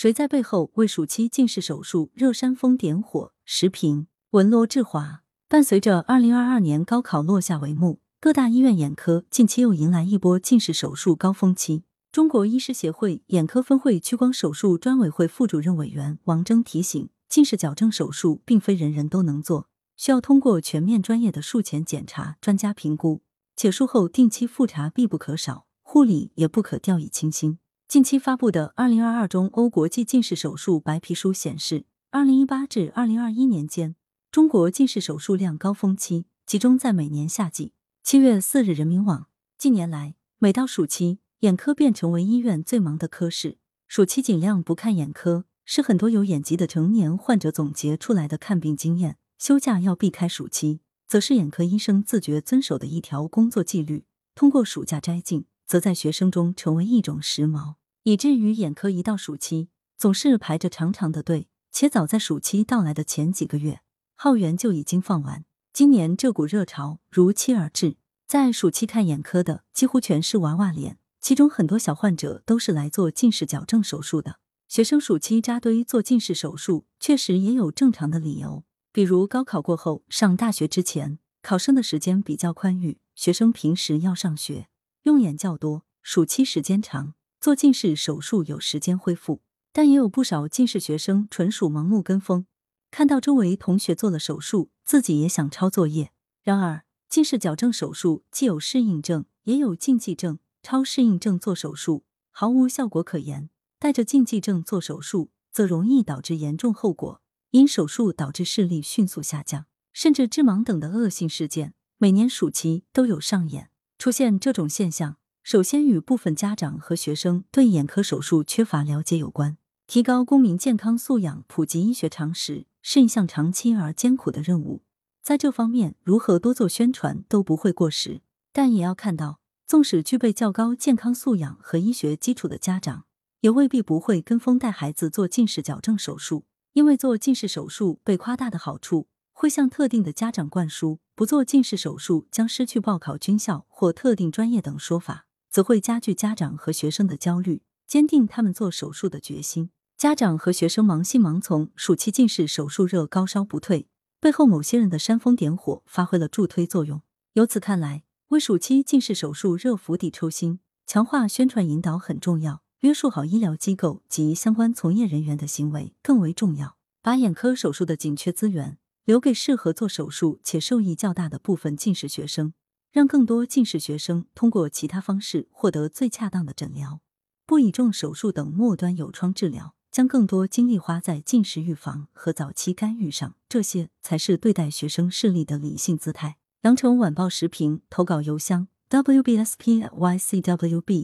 谁在背后为暑期近视手术热煽风点火？时评文罗志华。伴随着二零二二年高考落下帷幕，各大医院眼科近期又迎来一波近视手术高峰期。中国医师协会眼科分会屈光手术专委会副主任委员王征提醒，近视矫正手术并非人人都能做，需要通过全面专业的术前检查、专家评估，且术后定期复查必不可少，护理也不可掉以轻心。近期发布的《二零二二中欧国际近视手术白皮书》显示，二零一八至二零二一年间，中国近视手术量高峰期集中在每年夏季。七月四日，人民网：近年来，每到暑期，眼科便成为医院最忙的科室。暑期尽量不看眼科，是很多有眼疾的成年患者总结出来的看病经验。休假要避开暑期，则是眼科医生自觉遵守的一条工作纪律。通过暑假摘镜，则在学生中成为一种时髦。以至于眼科一到暑期，总是排着长长的队，且早在暑期到来的前几个月，号源就已经放完。今年这股热潮如期而至，在暑期看眼科的几乎全是娃娃脸，其中很多小患者都是来做近视矫正手术的。学生暑期扎堆做近视手术，确实也有正常的理由，比如高考过后上大学之前，考生的时间比较宽裕，学生平时要上学，用眼较多，暑期时间长。做近视手术有时间恢复，但也有不少近视学生纯属盲目跟风，看到周围同学做了手术，自己也想抄作业。然而，近视矫正手术既有适应症，也有禁忌症。超适应症做手术毫无效果可言，带着禁忌症做手术则容易导致严重后果，因手术导致视力迅速下降，甚至致盲等的恶性事件，每年暑期都有上演。出现这种现象。首先与部分家长和学生对眼科手术缺乏了解有关。提高公民健康素养、普及医学常识是一项长期而艰苦的任务。在这方面，如何多做宣传都不会过时。但也要看到，纵使具备较高健康素养和医学基础的家长，也未必不会跟风带孩子做近视矫正手术。因为做近视手术被夸大的好处，会向特定的家长灌输不做近视手术将失去报考军校或特定专业等说法。则会加剧家长和学生的焦虑，坚定他们做手术的决心。家长和学生盲信盲从，暑期近视手术热高烧不退，背后某些人的煽风点火发挥了助推作用。由此看来，为暑期近视手术热釜底抽薪，强化宣传引导很重要，约束好医疗机构及相关从业人员的行为更为重要。把眼科手术的紧缺资源留给适合做手术且受益较大的部分近视学生。让更多近视学生通过其他方式获得最恰当的诊疗，不倚重手术等末端有创治疗，将更多精力花在近视预防和早期干预上，这些才是对待学生视力的理性姿态。羊城晚报时评投稿邮箱：wbspycwb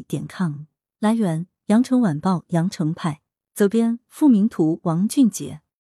点 com。来源：羊城晚报羊城派。责编：付明图，王俊杰。